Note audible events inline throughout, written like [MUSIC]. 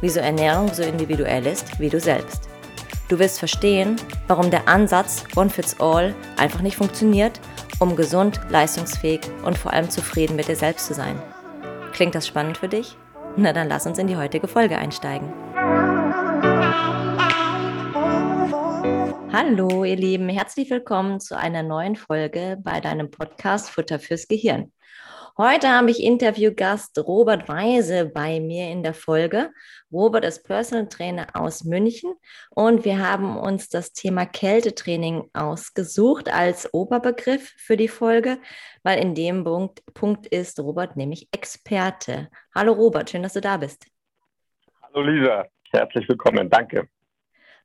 wieso Ernährung so individuell ist wie du selbst. Du wirst verstehen, warum der Ansatz One Fits All einfach nicht funktioniert, um gesund, leistungsfähig und vor allem zufrieden mit dir selbst zu sein. Klingt das spannend für dich? Na dann lass uns in die heutige Folge einsteigen. Hallo, ihr Lieben, herzlich willkommen zu einer neuen Folge bei deinem Podcast Futter fürs Gehirn. Heute habe ich Interviewgast Robert Weise bei mir in der Folge. Robert ist Personal Trainer aus München und wir haben uns das Thema Kältetraining ausgesucht als Oberbegriff für die Folge, weil in dem Punkt, Punkt ist Robert nämlich Experte. Hallo Robert, schön, dass du da bist. Hallo Lisa, herzlich willkommen, danke.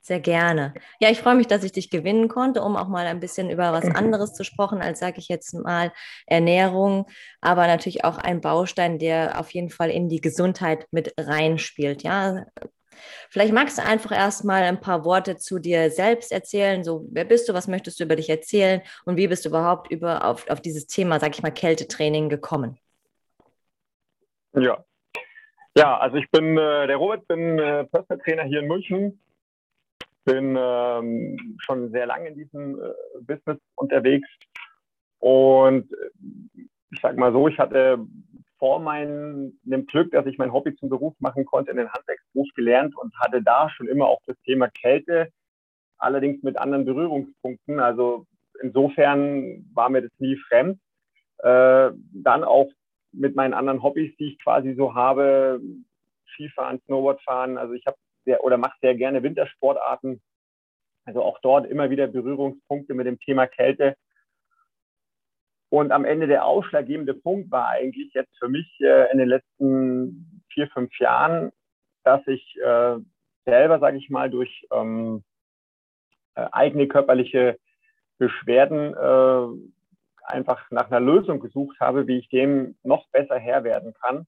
Sehr gerne. Ja, ich freue mich, dass ich dich gewinnen konnte, um auch mal ein bisschen über was anderes zu sprechen, als sage ich jetzt mal Ernährung, aber natürlich auch ein Baustein, der auf jeden Fall in die Gesundheit mit reinspielt. Ja, Vielleicht magst du einfach erstmal ein paar Worte zu dir selbst erzählen. So, wer bist du, was möchtest du über dich erzählen und wie bist du überhaupt über, auf, auf dieses Thema, sag ich mal, Kältetraining gekommen? Ja. Ja, also ich bin äh, der Robert, bin äh, Personal Trainer hier in München, bin ähm, schon sehr lange in diesem äh, Business unterwegs und äh, ich sage mal so, ich hatte vor meinem Glück, dass ich mein Hobby zum Beruf machen konnte, in den Handwerksberuf gelernt und hatte da schon immer auch das Thema Kälte, allerdings mit anderen Berührungspunkten. Also insofern war mir das nie fremd. Äh, dann auch mit meinen anderen Hobbys, die ich quasi so habe, Skifahren, Snowboardfahren. Also ich habe sehr oder mache sehr gerne Wintersportarten. Also auch dort immer wieder Berührungspunkte mit dem Thema Kälte. Und am Ende der ausschlaggebende Punkt war eigentlich jetzt für mich äh, in den letzten vier, fünf Jahren, dass ich äh, selber, sage ich mal, durch ähm, äh, eigene körperliche Beschwerden äh, einfach nach einer Lösung gesucht habe, wie ich dem noch besser Herr werden kann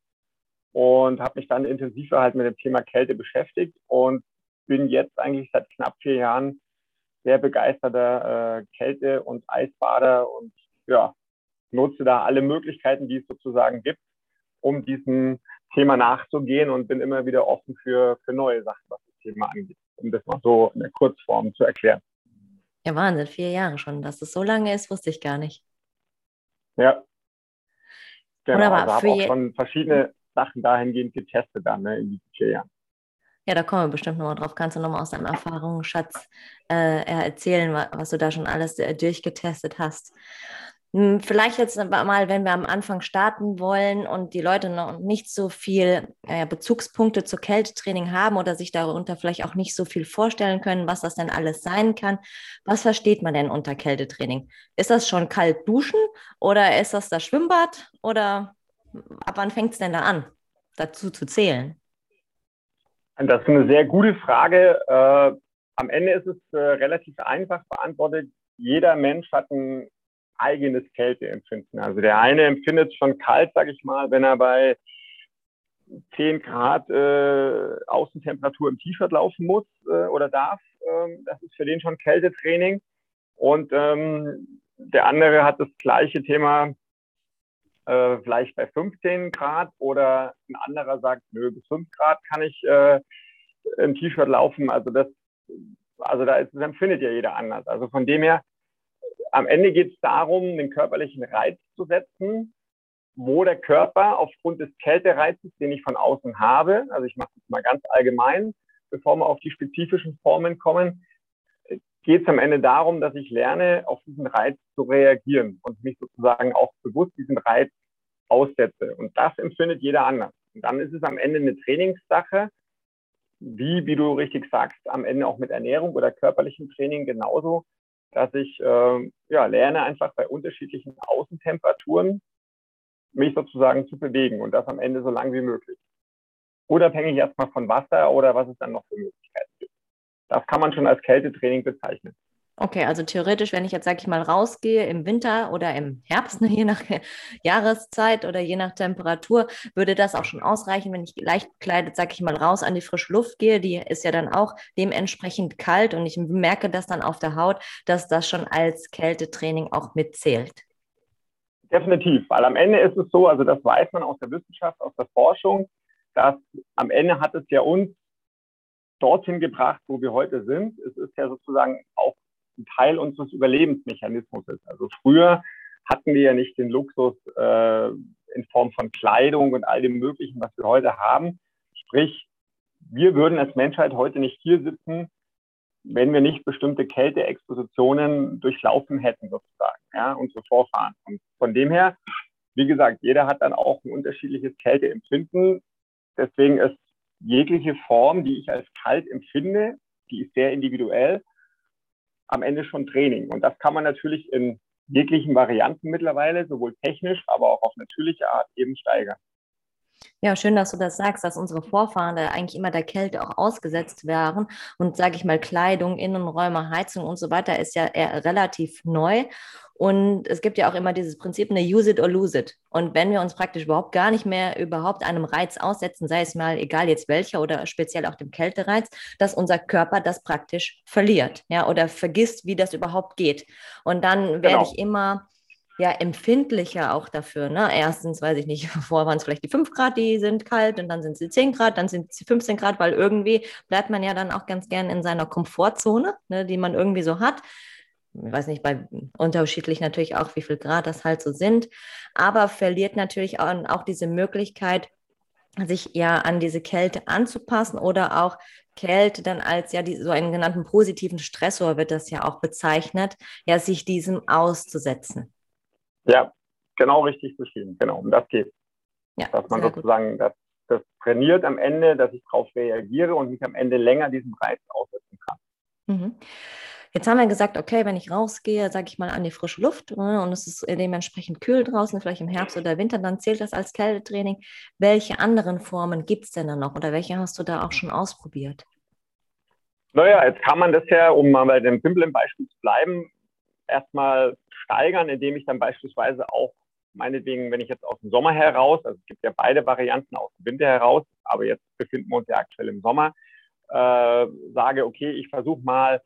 und habe mich dann intensiver halt mit dem Thema Kälte beschäftigt und bin jetzt eigentlich seit knapp vier Jahren sehr begeisterter äh, Kälte- und Eisbader und ja, nutze da alle Möglichkeiten, die es sozusagen gibt, um diesem Thema nachzugehen und bin immer wieder offen für, für neue Sachen, was das Thema angeht, um das mal so in der Kurzform zu erklären. Ja, Wahnsinn, vier Jahre schon. Dass es so lange ist, wusste ich gar nicht. Ja. Genau, Wunderbar. also habe auch schon verschiedene Sachen dahingehend getestet dann ne, in diesen vier Jahren. Ja, da kommen wir bestimmt nochmal drauf. Kannst du nochmal aus deinem Erfahrungsschatz äh, erzählen, was du da schon alles äh, durchgetestet hast? Hm, vielleicht jetzt mal, wenn wir am Anfang starten wollen und die Leute noch nicht so viel äh, Bezugspunkte zu Kältetraining haben oder sich darunter vielleicht auch nicht so viel vorstellen können, was das denn alles sein kann. Was versteht man denn unter Kältetraining? Ist das schon kalt duschen oder ist das das Schwimmbad oder ab wann fängt es denn da an, dazu zu zählen? Das ist eine sehr gute Frage. Äh, am Ende ist es äh, relativ einfach beantwortet. Jeder Mensch hat ein eigenes Kälteempfinden. Also der eine empfindet es schon kalt, sage ich mal, wenn er bei 10 Grad äh, Außentemperatur im T-Shirt laufen muss äh, oder darf. Ähm, das ist für den schon Kältetraining. Und ähm, der andere hat das gleiche Thema äh, vielleicht bei 15 Grad oder ein anderer sagt, nö, bis 5 Grad kann ich äh, im T-Shirt laufen. Also das, also da ist, das empfindet ja jeder anders. Also von dem her, am Ende geht es darum, den körperlichen Reiz zu setzen, wo der Körper aufgrund des Kältereizes, den ich von außen habe, also ich mache das mal ganz allgemein, bevor wir auf die spezifischen Formen kommen, geht es am Ende darum, dass ich lerne, auf diesen Reiz zu reagieren und mich sozusagen auch bewusst diesen Reiz aussetze. Und das empfindet jeder anders. Und dann ist es am Ende eine Trainingssache, wie, wie du richtig sagst, am Ende auch mit Ernährung oder körperlichem Training genauso, dass ich äh, ja, lerne einfach bei unterschiedlichen Außentemperaturen mich sozusagen zu bewegen und das am Ende so lang wie möglich. Unabhängig erstmal von Wasser oder was es dann noch für Möglichkeiten. Das kann man schon als Kältetraining bezeichnen. Okay, also theoretisch, wenn ich jetzt, sag ich mal, rausgehe im Winter oder im Herbst, [LAUGHS] ne, je nach Jahreszeit oder je nach Temperatur, würde das auch schon ausreichen, wenn ich leicht bekleidet, sag ich mal, raus an die frische Luft gehe. Die ist ja dann auch dementsprechend kalt und ich merke das dann auf der Haut, dass das schon als Kältetraining auch mitzählt. Definitiv, weil am Ende ist es so, also das weiß man aus der Wissenschaft, aus der Forschung, dass am Ende hat es ja uns dorthin gebracht, wo wir heute sind. Es ist ja sozusagen auch ein Teil unseres Überlebensmechanismus. Also früher hatten wir ja nicht den Luxus äh, in Form von Kleidung und all dem Möglichen, was wir heute haben. Sprich, wir würden als Menschheit heute nicht hier sitzen, wenn wir nicht bestimmte Kälteexpositionen durchlaufen hätten, sozusagen, ja, unsere Vorfahren. Und von dem her, wie gesagt, jeder hat dann auch ein unterschiedliches Kälteempfinden. Deswegen ist jegliche Form, die ich als kalt empfinde, die ist sehr individuell am Ende schon Training. Und das kann man natürlich in jeglichen Varianten mittlerweile, sowohl technisch, aber auch auf natürliche Art eben steigern. Ja, schön, dass du das sagst, dass unsere Vorfahren da eigentlich immer der Kälte auch ausgesetzt waren. Und sage ich mal, Kleidung, Innenräume, Heizung und so weiter ist ja eher relativ neu. Und es gibt ja auch immer dieses Prinzip, eine use it or lose it. Und wenn wir uns praktisch überhaupt gar nicht mehr überhaupt einem Reiz aussetzen, sei es mal egal jetzt welcher oder speziell auch dem Kältereiz, dass unser Körper das praktisch verliert, ja, oder vergisst, wie das überhaupt geht. Und dann werde genau. ich immer ja empfindlicher auch dafür. Ne? Erstens, weiß ich nicht, [LAUGHS] vorher waren es vielleicht die 5 Grad, die sind kalt und dann sind sie 10 Grad, dann sind sie 15 Grad, weil irgendwie bleibt man ja dann auch ganz gern in seiner Komfortzone, ne, die man irgendwie so hat ich weiß nicht, bei unterschiedlich natürlich auch, wie viel Grad das halt so sind, aber verliert natürlich auch, auch diese Möglichkeit, sich ja an diese Kälte anzupassen oder auch Kälte dann als ja die, so einen genannten positiven Stressor wird das ja auch bezeichnet, ja sich diesem auszusetzen. Ja, genau richtig beschrieben, genau, um das geht. Ja, dass man sozusagen das, das trainiert am Ende, dass ich darauf reagiere und mich am Ende länger diesem Reiz aussetzen kann. Mhm. Jetzt haben wir gesagt, okay, wenn ich rausgehe, sage ich mal an die frische Luft ne, und es ist dementsprechend kühl draußen, vielleicht im Herbst oder Winter, dann zählt das als Kältetraining. Welche anderen Formen gibt es denn dann noch oder welche hast du da auch schon ausprobiert? Naja, jetzt kann man das ja, um mal bei dem simplen Beispiel zu bleiben, erstmal steigern, indem ich dann beispielsweise auch meinetwegen, wenn ich jetzt aus dem Sommer heraus, also es gibt ja beide Varianten aus dem Winter heraus, aber jetzt befinden wir uns ja aktuell im Sommer, äh, sage, okay, ich versuche mal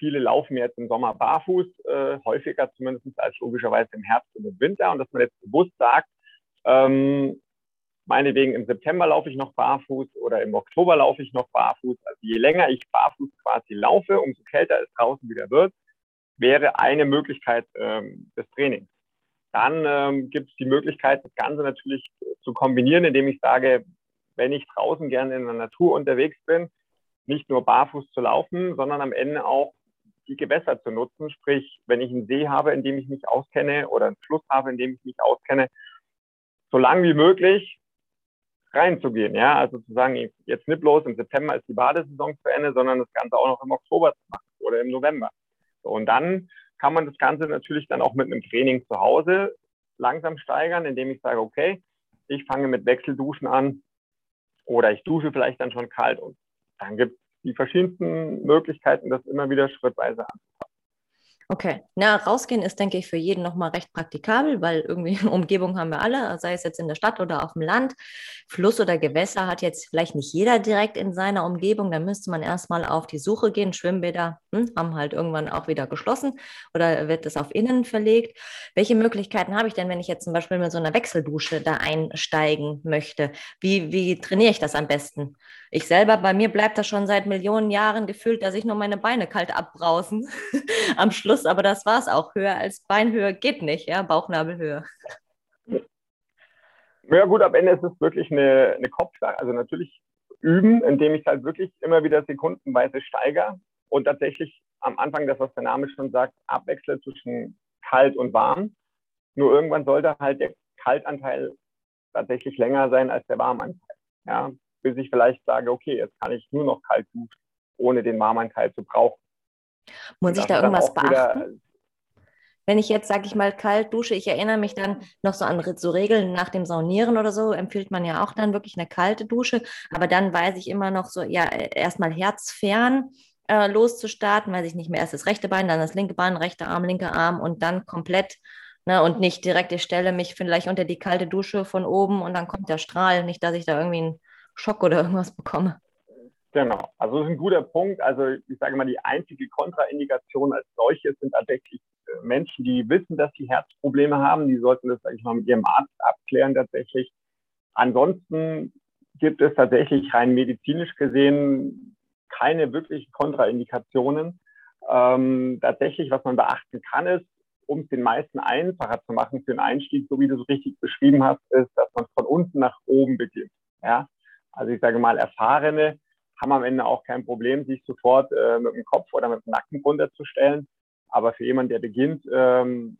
Viele laufen jetzt im Sommer barfuß, äh, häufiger zumindest als logischerweise im Herbst und im Winter. Und dass man jetzt bewusst sagt, ähm, meinetwegen im September laufe ich noch barfuß oder im Oktober laufe ich noch barfuß. Also je länger ich barfuß quasi laufe, umso kälter es draußen wieder wird, wäre eine Möglichkeit ähm, des Trainings. Dann ähm, gibt es die Möglichkeit, das Ganze natürlich zu kombinieren, indem ich sage, wenn ich draußen gerne in der Natur unterwegs bin, nicht nur barfuß zu laufen, sondern am Ende auch die Gewässer zu nutzen. Sprich, wenn ich einen See habe, in dem ich mich auskenne oder einen Fluss habe, in dem ich mich auskenne, so lang wie möglich reinzugehen. Ja, also zu sagen, jetzt nicht bloß im September ist die Badesaison zu Ende, sondern das Ganze auch noch im Oktober zu machen oder im November. Und dann kann man das Ganze natürlich dann auch mit einem Training zu Hause langsam steigern, indem ich sage, okay, ich fange mit Wechselduschen an oder ich dusche vielleicht dann schon kalt und dann gibt es die verschiedensten Möglichkeiten, das immer wieder schrittweise anzupassen. Okay, na, rausgehen ist, denke ich, für jeden nochmal recht praktikabel, weil irgendwie [LAUGHS] Umgebung haben wir alle, sei es jetzt in der Stadt oder auf dem Land. Fluss oder Gewässer hat jetzt vielleicht nicht jeder direkt in seiner Umgebung. Da müsste man erstmal auf die Suche gehen. Schwimmbäder hm, haben halt irgendwann auch wieder geschlossen oder wird es auf innen verlegt. Welche Möglichkeiten habe ich denn, wenn ich jetzt zum Beispiel mit so einer Wechseldusche da einsteigen möchte? Wie, wie trainiere ich das am besten? Ich selber, bei mir bleibt das schon seit Millionen Jahren gefühlt, dass ich nur meine Beine kalt abbrausen [LAUGHS] am Schluss, aber das war es auch. Höher als Beinhöhe geht nicht, ja, Bauchnabelhöhe. Ja gut, am Ende ist es wirklich eine, eine Kopfsache. Also natürlich üben, indem ich halt wirklich immer wieder sekundenweise steigere und tatsächlich am Anfang das, was der Name schon sagt, abwechsle zwischen kalt und warm. Nur irgendwann sollte halt der Kaltanteil tatsächlich länger sein als der Warmanteil. Ja, bis ich vielleicht sage, okay, jetzt kann ich nur noch kalt duschen, ohne den Warmanteil zu brauchen. Muss ich da irgendwas beachten? Wenn ich jetzt, sage ich mal, kalt dusche, ich erinnere mich dann noch so an so Regeln nach dem Saunieren oder so, empfiehlt man ja auch dann wirklich eine kalte Dusche. Aber dann weiß ich immer noch so, ja, erstmal herzfern, äh, loszustarten, weiß ich nicht mehr, erst das rechte Bein, dann das linke Bein, rechter Arm, linker Arm und dann komplett ne, und nicht direkt, ich stelle mich vielleicht unter die kalte Dusche von oben und dann kommt der Strahl, nicht, dass ich da irgendwie einen Schock oder irgendwas bekomme. Genau, also das ist ein guter Punkt. Also ich sage mal, die einzige Kontraindikation als solche sind tatsächlich äh, Menschen, die wissen, dass sie Herzprobleme haben. Die sollten das, sage ich mal, mit ihrem Arzt abklären tatsächlich. Ansonsten gibt es tatsächlich rein medizinisch gesehen keine wirklichen Kontraindikationen. Ähm, tatsächlich, was man beachten kann, ist, um es den meisten einfacher zu machen für den Einstieg, so wie du es richtig beschrieben hast, ist, dass man von unten nach oben beginnt. Ja? Also ich sage mal, Erfahrene haben am Ende auch kein Problem, sich sofort äh, mit dem Kopf oder mit dem Nacken runterzustellen. Aber für jemanden, der beginnt, ähm,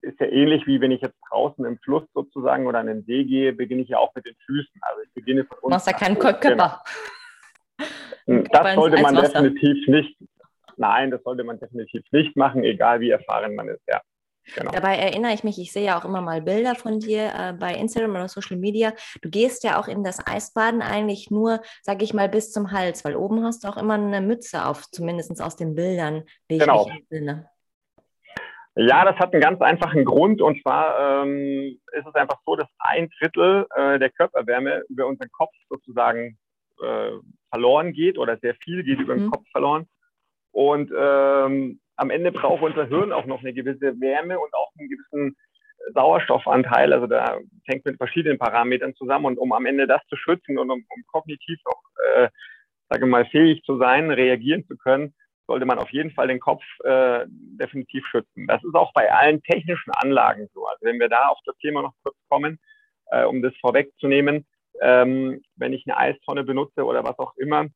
ist ja ähnlich wie wenn ich jetzt draußen im Fluss sozusagen oder an den See gehe, beginne ich ja auch mit den Füßen. Also ich beginne von unten. Du machst ja keinen Körper. Genau. [LAUGHS] Das sollte man definitiv nicht. Nein, das sollte man definitiv nicht machen, egal wie erfahren man ist, ja. Genau. Dabei erinnere ich mich, ich sehe ja auch immer mal Bilder von dir äh, bei Instagram oder Social Media. Du gehst ja auch in das Eisbaden eigentlich nur, sage ich mal, bis zum Hals, weil oben hast du auch immer eine Mütze auf, zumindest aus den Bildern, wie genau. ich mich entsinne. Ja, das hat einen ganz einfachen Grund und zwar ähm, ist es einfach so, dass ein Drittel äh, der Körperwärme über unseren Kopf sozusagen äh, verloren geht oder sehr viel geht mhm. über den mhm. Kopf verloren. Und ähm, am Ende braucht unser Hirn auch noch eine gewisse Wärme und auch einen gewissen Sauerstoffanteil. Also da hängt mit verschiedenen Parametern zusammen. Und um am Ende das zu schützen und um, um kognitiv auch, äh, sage mal, fähig zu sein, reagieren zu können, sollte man auf jeden Fall den Kopf äh, definitiv schützen. Das ist auch bei allen technischen Anlagen so. Also wenn wir da auf das Thema noch kurz kommen, äh, um das vorwegzunehmen, ähm, wenn ich eine Eistonne benutze oder was auch immer,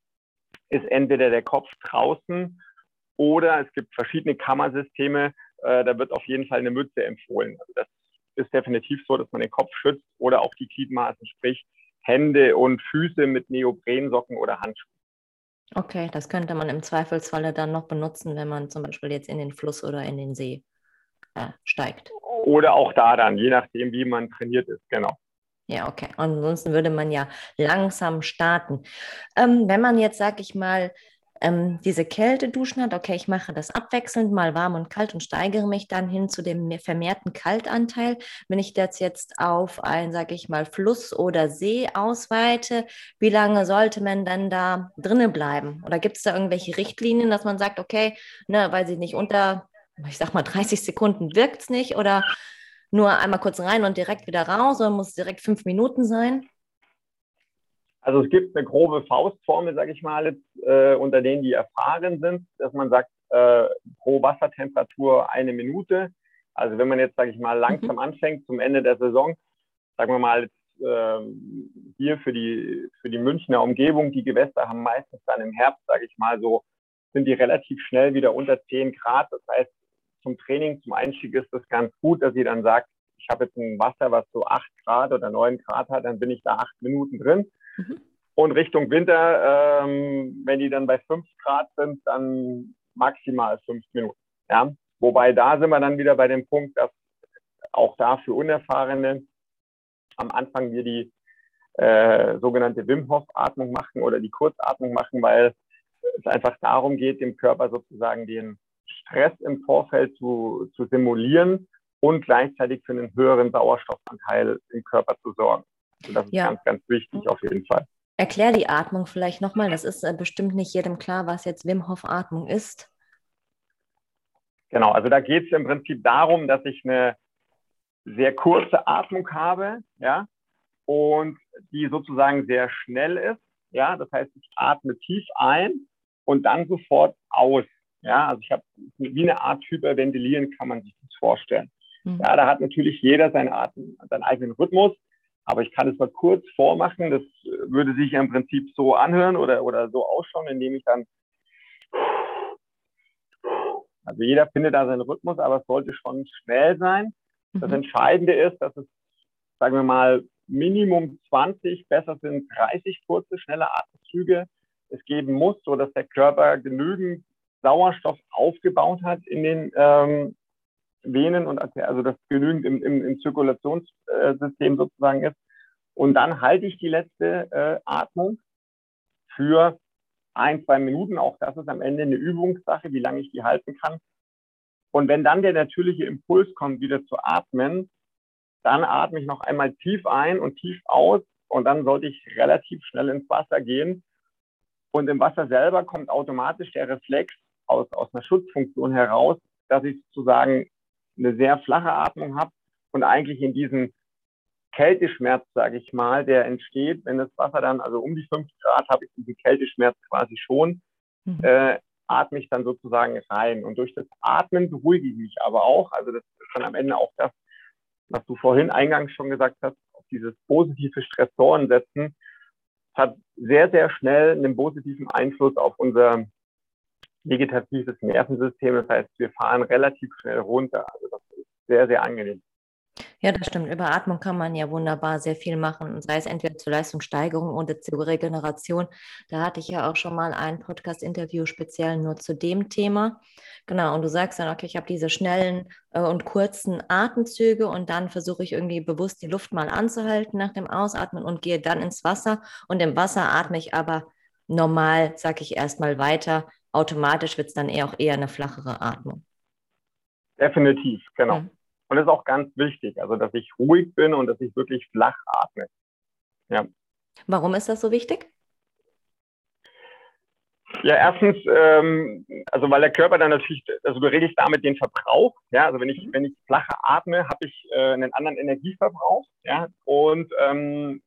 ist entweder der Kopf draußen oder es gibt verschiedene Kammersysteme, äh, da wird auf jeden Fall eine Mütze empfohlen. Also das ist definitiv so, dass man den Kopf schützt oder auch die Gliedmaßen, sprich Hände und Füße mit Neoprensocken oder Handschuhen. Okay, das könnte man im Zweifelsfalle dann noch benutzen, wenn man zum Beispiel jetzt in den Fluss oder in den See äh, steigt. Oder auch da dann, je nachdem, wie man trainiert ist, genau. Ja, okay. Ansonsten würde man ja langsam starten. Ähm, wenn man jetzt, sag ich mal, ähm, diese Kälteduschen hat, okay, ich mache das abwechselnd, mal warm und kalt und steigere mich dann hin zu dem vermehrten Kaltanteil. Wenn ich das jetzt auf ein, sage ich mal, Fluss oder See ausweite, wie lange sollte man dann da drinnen bleiben? Oder gibt es da irgendwelche Richtlinien, dass man sagt, okay, ne, weil sie nicht unter, ich sag mal, 30 Sekunden wirkt es nicht oder nur einmal kurz rein und direkt wieder raus oder muss direkt fünf Minuten sein? Also es gibt eine grobe Faustformel, sage ich mal, jetzt, äh, unter denen die erfahren sind, dass man sagt, äh, pro Wassertemperatur eine Minute. Also wenn man jetzt, sage ich mal, langsam mhm. anfängt zum Ende der Saison, sagen wir mal jetzt, äh, hier für die, für die Münchner Umgebung, die Gewässer haben meistens dann im Herbst, sage ich mal so, sind die relativ schnell wieder unter 10 Grad. Das heißt, zum Training, zum Einstieg ist das ganz gut, dass ihr dann sagt, ich habe jetzt ein Wasser, was so 8 Grad oder 9 Grad hat, dann bin ich da acht Minuten drin. Mhm. Und Richtung Winter, ähm, wenn die dann bei 5 Grad sind, dann maximal 5 Minuten. Ja? Wobei da sind wir dann wieder bei dem Punkt, dass auch da für Unerfahrene am Anfang wir die äh, sogenannte Wim Hof Atmung machen oder die Kurzatmung machen, weil es einfach darum geht, dem Körper sozusagen den Stress im Vorfeld zu, zu simulieren und gleichzeitig für einen höheren Sauerstoffanteil im Körper zu sorgen. Also das ist ja. ganz, ganz wichtig auf jeden Fall. Erklär die Atmung vielleicht nochmal. Das ist äh, bestimmt nicht jedem klar, was jetzt Wim Hof Atmung ist. Genau, also da geht es im Prinzip darum, dass ich eine sehr kurze Atmung habe, ja, und die sozusagen sehr schnell ist, ja, das heißt, ich atme tief ein und dann sofort aus, ja, also ich habe wie eine Art Hyperventilieren, kann man sich das vorstellen. Mhm. Ja, da hat natürlich jeder seinen Atem, seinen eigenen Rhythmus. Aber ich kann es mal kurz vormachen. Das würde sich im Prinzip so anhören oder, oder so ausschauen, indem ich dann. Also jeder findet da seinen Rhythmus, aber es sollte schon schnell sein. Das mhm. Entscheidende ist, dass es, sagen wir mal, Minimum 20, besser sind 30 kurze, schnelle Atemzüge es geben muss, so dass der Körper genügend Sauerstoff aufgebaut hat in den ähm, Venen und also das genügend im, im, im Zirkulationssystem sozusagen ist. Und dann halte ich die letzte äh, Atmung für ein, zwei Minuten. Auch das ist am Ende eine Übungssache, wie lange ich die halten kann. Und wenn dann der natürliche Impuls kommt, wieder zu atmen, dann atme ich noch einmal tief ein und tief aus und dann sollte ich relativ schnell ins Wasser gehen. Und im Wasser selber kommt automatisch der Reflex aus, aus einer Schutzfunktion heraus, dass ich sozusagen eine sehr flache Atmung habe und eigentlich in diesen Kälteschmerz, sage ich mal, der entsteht, wenn das Wasser dann, also um die 50 Grad habe ich diesen Kälteschmerz quasi schon, mhm. äh, atme ich dann sozusagen rein. Und durch das Atmen beruhige ich mich aber auch. Also das ist dann am Ende auch das, was du vorhin eingangs schon gesagt hast, auf dieses positive Stressoren setzen, hat sehr, sehr schnell einen positiven Einfluss auf unser vegetatives Nervensystem. Das heißt, wir fahren relativ schnell runter. Also das ist sehr, sehr angenehm. Ja, das stimmt. Über Atmung kann man ja wunderbar sehr viel machen, sei es entweder zur Leistungssteigerung oder zur Regeneration. Da hatte ich ja auch schon mal ein Podcast-Interview speziell nur zu dem Thema. Genau, und du sagst dann, okay, ich habe diese schnellen äh, und kurzen Atemzüge und dann versuche ich irgendwie bewusst die Luft mal anzuhalten nach dem Ausatmen und gehe dann ins Wasser. Und im Wasser atme ich aber normal, sage ich erstmal weiter. Automatisch wird es dann eher auch eher eine flachere Atmung. Definitiv, genau. Mhm. Und das ist auch ganz wichtig, also dass ich ruhig bin und dass ich wirklich flach atme. Ja. Warum ist das so wichtig? Ja, erstens, ähm, also weil der Körper dann natürlich, also du redest damit den Verbrauch, ja, also wenn ich, wenn ich flacher atme, habe ich äh, einen anderen Energieverbrauch, ja, und ähm,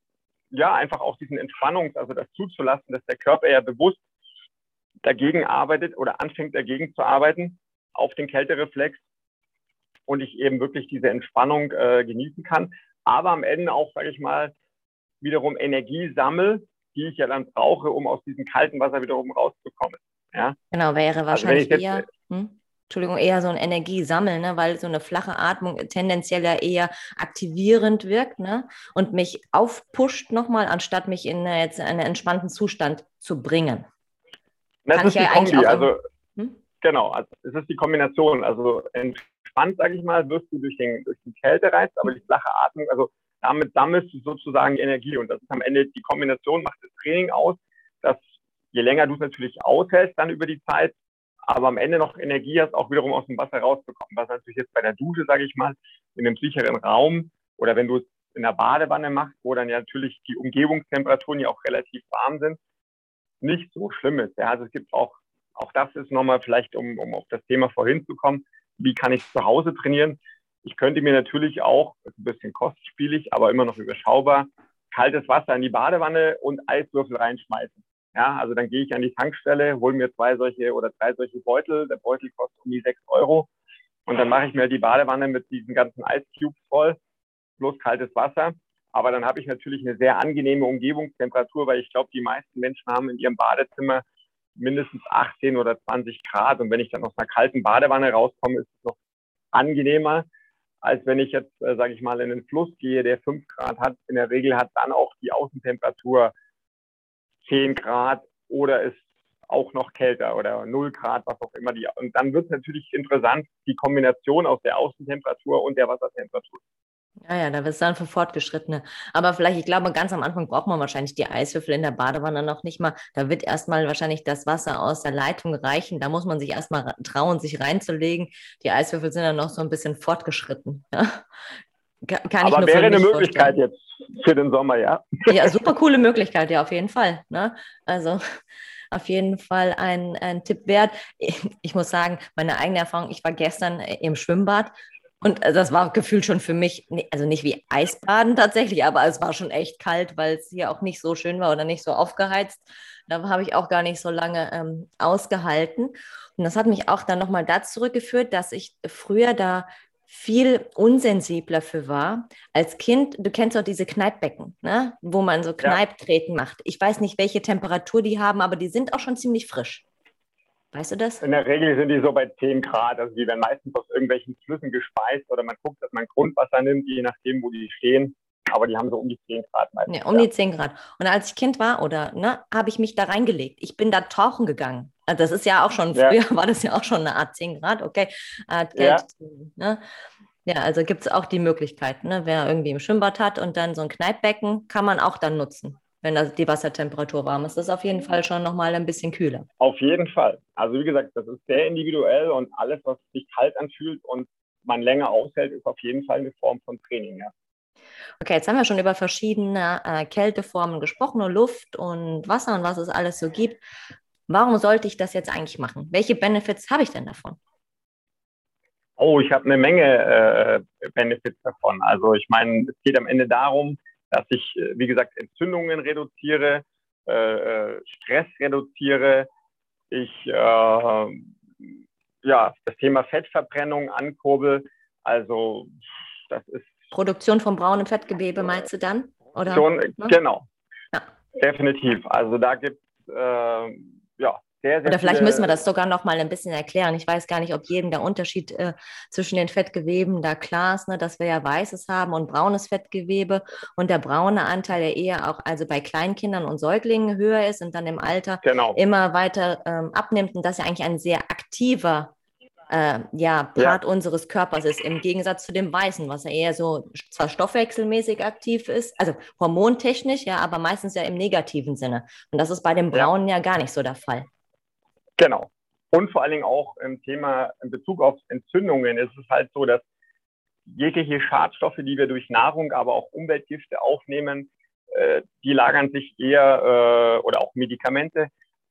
ja, einfach auch diesen Entspannungs-, also das zuzulassen, dass der Körper ja bewusst dagegen arbeitet oder anfängt dagegen zu arbeiten auf den Kältereflex und ich eben wirklich diese Entspannung äh, genießen kann. Aber am Ende auch, sage ich mal, wiederum Energie sammle, die ich ja dann brauche, um aus diesem kalten Wasser wiederum rauszukommen. Ja? Genau, wäre also wahrscheinlich also eher, hm? Entschuldigung, eher so ein Energiesammeln, ne? weil so eine flache Atmung tendenziell ja eher aktivierend wirkt ne? und mich aufpusht nochmal, anstatt mich in eine, jetzt einen entspannten Zustand zu bringen. Das Kann ist die ja Kombi, also hm? genau, also es ist die Kombination, also entspannt, sage ich mal, wirst du durch den, durch den Kältereiz, aber die flache Atmung, also damit sammelst du sozusagen Energie und das ist am Ende die Kombination, macht das Training aus, dass je länger du es natürlich aushältst dann über die Zeit, aber am Ende noch Energie hast, auch wiederum aus dem Wasser rauszukommen. Was natürlich jetzt bei der Dusche, sage ich mal, in einem sicheren Raum oder wenn du es in der Badewanne machst, wo dann ja natürlich die Umgebungstemperaturen ja auch relativ warm sind, nicht so schlimm ist. Ja, also es gibt auch, auch das ist nochmal vielleicht, um, um auf das Thema vorhin zu kommen, wie kann ich zu Hause trainieren? Ich könnte mir natürlich auch, ein bisschen kostspielig, aber immer noch überschaubar, kaltes Wasser in die Badewanne und Eiswürfel reinschmeißen. Ja, also dann gehe ich an die Tankstelle, hole mir zwei solche oder drei solche Beutel. Der Beutel kostet um die sechs Euro. Und dann mache ich mir die Badewanne mit diesen ganzen Eiscubes voll, plus kaltes Wasser. Aber dann habe ich natürlich eine sehr angenehme Umgebungstemperatur, weil ich glaube, die meisten Menschen haben in ihrem Badezimmer mindestens 18 oder 20 Grad. Und wenn ich dann aus einer kalten Badewanne rauskomme, ist es noch angenehmer, als wenn ich jetzt, äh, sage ich mal, in den Fluss gehe, der 5 Grad hat. In der Regel hat dann auch die Außentemperatur 10 Grad oder ist auch noch kälter oder 0 Grad, was auch immer die. Und dann wird es natürlich interessant, die Kombination aus der Außentemperatur und der Wassertemperatur. Ja, ja, da wird es dann für Fortgeschrittene. Aber vielleicht, ich glaube, ganz am Anfang braucht man wahrscheinlich die Eiswürfel in der Badewanne noch nicht mal. Da wird erstmal wahrscheinlich das Wasser aus der Leitung reichen. Da muss man sich erstmal trauen, sich reinzulegen. Die Eiswürfel sind dann noch so ein bisschen fortgeschritten. [LAUGHS] Ja? Kann Aber wäre eine Möglichkeit vorstellen. jetzt für den Sommer, ja? Ja, super coole Möglichkeit, ja, auf jeden Fall. Ne? Also auf jeden Fall ein, ein Tipp wert. Ich, ich, muss sagen, meine eigene Erfahrung, ich war gestern im Schwimmbad und äh, das war gefühlt schon für mich, also nicht wie Eisbaden tatsächlich, aber es war schon echt kalt, weil es hier auch nicht so schön war oder nicht so aufgeheizt. Da habe ich auch gar nicht so lange ähm, ausgehalten. Und das hat mich auch dann nochmal dazu zurückgeführt, dass ich früher da viel unsensibler für war. Als Kind, du kennst auch diese Kneippbecken, ne? wo man so Kneiptreten ja. macht. Ich weiß nicht, welche Temperatur die haben, aber die sind auch schon ziemlich frisch. Weißt du das? In der Regel sind die so bei 10 Grad. Also die werden meistens aus irgendwelchen Flüssen gespeist oder man guckt, dass man Grundwasser nimmt, je nachdem, wo die stehen. Aber die haben so um die 10 Grad meistens. Ja, um die 10 Grad. Und als ich Kind war, oder ne, habe ich mich da reingelegt. Ich bin da tauchen gegangen. Also das ist ja auch schon, früher ja. [LAUGHS] war das ja auch schon eine Art 10 Grad, okay. Äh, Geld, ja. Ne? Ja, also gibt es auch die Möglichkeit, ne? wer irgendwie im Schwimmbad hat und dann so ein Kneippbecken, kann man auch dann nutzen. Wenn das, die Wassertemperatur warm ist. Das ist auf jeden Fall schon nochmal ein bisschen kühler. Auf jeden Fall. Also wie gesagt, das ist sehr individuell und alles, was sich kalt anfühlt und man länger aushält, ist auf jeden Fall eine Form von Training, ja. Okay, jetzt haben wir schon über verschiedene äh, Kälteformen gesprochen und Luft und Wasser und was es alles so gibt. Warum sollte ich das jetzt eigentlich machen? Welche Benefits habe ich denn davon? Oh, ich habe eine Menge äh, Benefits davon. Also ich meine, es geht am Ende darum, dass ich, äh, wie gesagt, Entzündungen reduziere, äh, äh, Stress reduziere, ich äh, ja, das Thema Fettverbrennung ankurbel. Also das ist Produktion von braunem Fettgewebe meinst du dann? Oder? Schon, ne? Genau. Ja. Definitiv. Also da gibt es äh, ja sehr, sehr Oder vielleicht müssen wir das sogar noch mal ein bisschen erklären. Ich weiß gar nicht, ob jedem der Unterschied äh, zwischen den Fettgeweben da klar ist, ne, dass wir ja weißes haben und braunes Fettgewebe und der braune Anteil, der eher auch also bei Kleinkindern und Säuglingen höher ist und dann im Alter genau. immer weiter ähm, abnimmt und das ja eigentlich ein sehr aktiver äh, ja, Part ja. unseres Körpers ist, im Gegensatz zu dem Weißen, was ja eher so zwar stoffwechselmäßig aktiv ist, also hormontechnisch, ja, aber meistens ja im negativen Sinne. Und das ist bei dem Braunen ja, ja gar nicht so der Fall. Genau. Und vor allen Dingen auch im Thema in Bezug auf Entzündungen ist es halt so, dass jegliche Schadstoffe, die wir durch Nahrung, aber auch Umweltgifte aufnehmen, äh, die lagern sich eher, äh, oder auch Medikamente,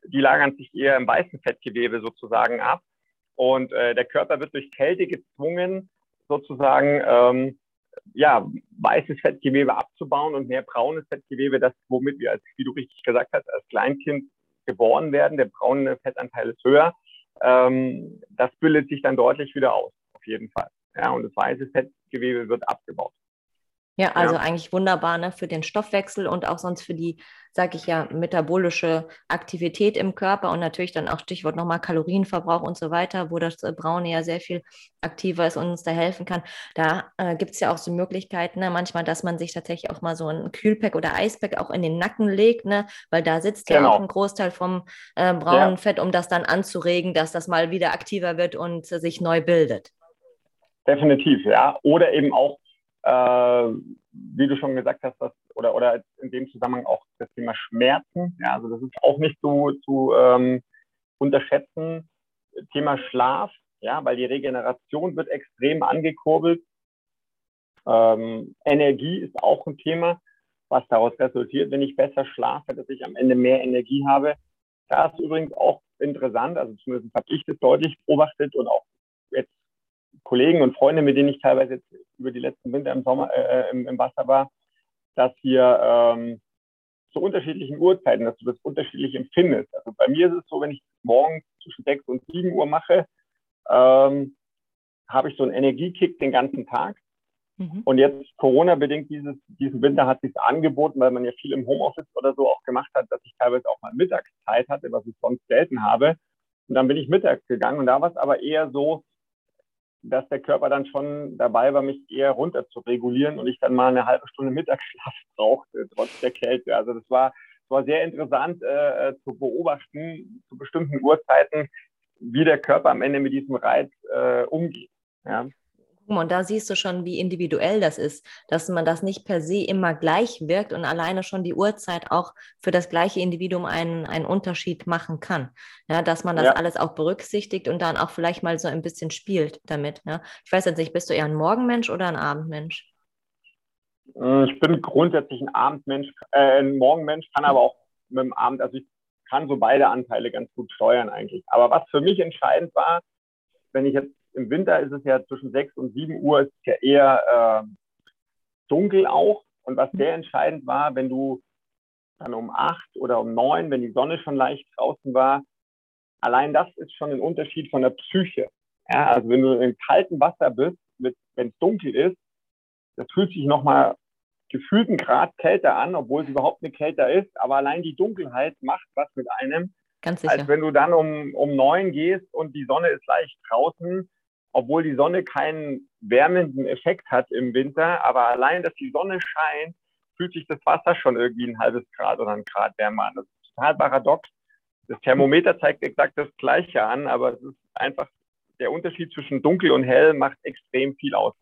die lagern sich eher im weißen Fettgewebe sozusagen ab. Und äh, der Körper wird durch Kälte gezwungen, sozusagen ähm, ja, weißes Fettgewebe abzubauen und mehr braunes Fettgewebe, das womit wir, als, wie du richtig gesagt hast, als Kleinkind geboren werden, der braune Fettanteil ist höher, ähm, das bildet sich dann deutlich wieder aus, auf jeden Fall. Ja, und das weiße Fettgewebe wird abgebaut. Ja, also ja. eigentlich wunderbar ne, für den Stoffwechsel und auch sonst für die, sage ich ja, metabolische Aktivität im Körper und natürlich dann auch Stichwort nochmal Kalorienverbrauch und so weiter, wo das äh, Braune ja sehr viel aktiver ist und uns da helfen kann. Da äh, gibt es ja auch so Möglichkeiten, ne, manchmal, dass man sich tatsächlich auch mal so ein Kühlpack oder Eispack auch in den Nacken legt, ne, weil da sitzt genau. ja auch ein Großteil vom äh, braunen ja. Fett, um das dann anzuregen, dass das mal wieder aktiver wird und äh, sich neu bildet. Definitiv, ja. Oder eben auch wie du schon gesagt hast, das, oder, oder in dem Zusammenhang auch das Thema Schmerzen. Ja, also das ist auch nicht so zu ähm, unterschätzen. Thema Schlaf, ja, weil die Regeneration wird extrem angekurbelt. Ähm, Energie ist auch ein Thema, was daraus resultiert, wenn ich besser schlafe, dass ich am Ende mehr Energie habe. Da ist übrigens auch interessant, also zumindest habe ich das deutlich beobachtet und auch Kollegen und Freunde, mit denen ich teilweise jetzt über die letzten Winter im Sommer äh, im, im, Wasser war, dass wir ähm, zu unterschiedlichen Uhrzeiten, dass du das unterschiedlich empfindest. Also bei mir ist es so, wenn ich morgens zwischen 6 und 7 Uhr mache, ähm, habe ich so einen Energiekick den ganzen Tag. Mhm. Und jetzt Corona-bedingt dieses, diesen Winter hat sich angeboten, weil man ja viel im Homeoffice oder so auch gemacht hat, dass ich teilweise auch mal Mittagszeit hatte, was ich sonst selten habe. Und dann bin ich mittags gegangen und da war es aber eher so, dass der Körper dann schon dabei war, mich eher runter zu regulieren und ich dann mal eine halbe Stunde Mittagsschlaf [LAUGHS] brauchte, trotz der Kälte. Also das war, das war sehr interessant äh, zu beobachten, zu bestimmten Uhrzeiten, wie der Körper am Ende mit diesem Reiz äh, umgeht. Ja. Und da siehst du schon, wie individuell das ist, dass man das nicht per se immer gleich wirkt und alleine schon die Uhrzeit auch für das gleiche Individuum einen, einen Unterschied machen kann. Ja, dass man das ja. alles auch berücksichtigt und dann auch vielleicht mal so ein bisschen spielt damit. Ja. Ich weiß jetzt nicht, bist du eher ein Morgenmensch oder ein Abendmensch? Hm, ich bin grundsätzlich ein Abendmensch, äh, ein Morgenmensch, kann aber auch mit dem Abend, also ich kann so beide Anteile ganz gut steuern eigentlich. Aber was für mich entscheidend war, wenn ich jetzt im Winter ist es ja zwischen 6 und 7 Uhr ist ja eher äh, dunkel auch. Und was sehr entscheidend war, wenn du dann um 8 oder um 9, wenn die Sonne schon leicht draußen war, allein das ist schon ein Unterschied von der Psyche. Ja, also wenn du im kalten Wasser bist, wenn es dunkel ist, das fühlt sich nochmal gefühlt einen Grad kälter an, obwohl es überhaupt nicht kälter ist. Aber allein die Dunkelheit macht was mit einem. Ganz sicher. Als wenn du dann um, um neun gehst und die Sonne ist leicht draußen obwohl die Sonne keinen wärmenden Effekt hat im Winter, aber allein, dass die Sonne scheint, fühlt sich das Wasser schon irgendwie ein halbes Grad oder ein Grad wärmer an. Das ist total paradox. Das Thermometer zeigt exakt das Gleiche an, aber es ist einfach der Unterschied zwischen dunkel und hell macht extrem viel aus.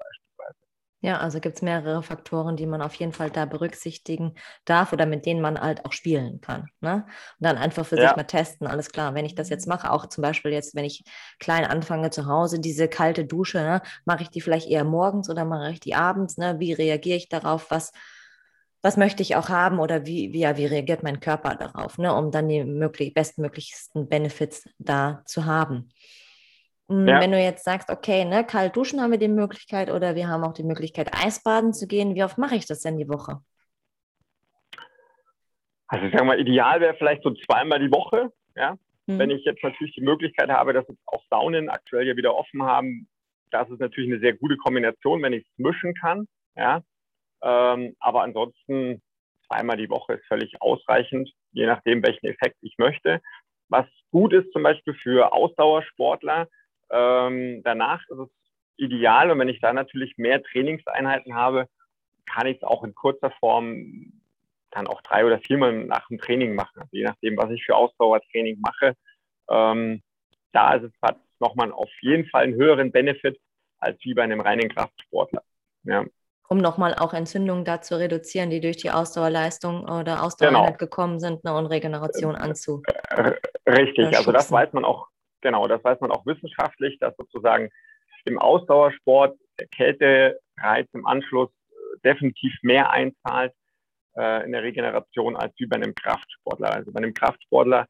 Ja, also gibt es mehrere Faktoren, die man auf jeden Fall da berücksichtigen darf oder mit denen man halt auch spielen kann. Ne? Und dann einfach für ja. sich mal testen. Alles klar, wenn ich das jetzt mache, auch zum Beispiel jetzt, wenn ich klein anfange zu Hause, diese kalte Dusche, ne, mache ich die vielleicht eher morgens oder mache ich die abends? Ne? Wie reagiere ich darauf? Was, was möchte ich auch haben oder wie, wie, ja, wie reagiert mein Körper darauf, ne? um dann die möglich, bestmöglichsten Benefits da zu haben. Hm, ja. Wenn du jetzt sagst, okay, ne, kalt duschen haben wir die Möglichkeit oder wir haben auch die Möglichkeit, Eisbaden zu gehen, wie oft mache ich das denn die Woche? Also ich sage mal, ideal wäre vielleicht so zweimal die Woche, ja. Hm. Wenn ich jetzt natürlich die Möglichkeit habe, dass jetzt auch Saunen aktuell ja wieder offen haben, das ist natürlich eine sehr gute Kombination, wenn ich es mischen kann, ja. Ähm, aber ansonsten zweimal die Woche ist völlig ausreichend, je nachdem, welchen Effekt ich möchte. Was gut ist zum Beispiel für Ausdauersportler, ähm, danach ist es ideal und wenn ich da natürlich mehr Trainingseinheiten habe, kann ich es auch in kurzer Form dann auch drei oder viermal nach dem Training machen, also je nachdem, was ich für Ausdauertraining mache. Ähm, da ist es nochmal auf jeden Fall einen höheren Benefit als wie bei einem reinen Kraftsportler. Ja. Um nochmal auch Entzündungen da zu reduzieren, die durch die Ausdauerleistung oder Ausdauereinheit genau. gekommen sind ne, und Regeneration anzu. Richtig, also das weiß man auch genau, das weiß man auch wissenschaftlich, dass sozusagen im Ausdauersport der Kältereiz im Anschluss äh, definitiv mehr einzahlt äh, in der Regeneration als wie bei einem Kraftsportler. Also bei einem Kraftsportler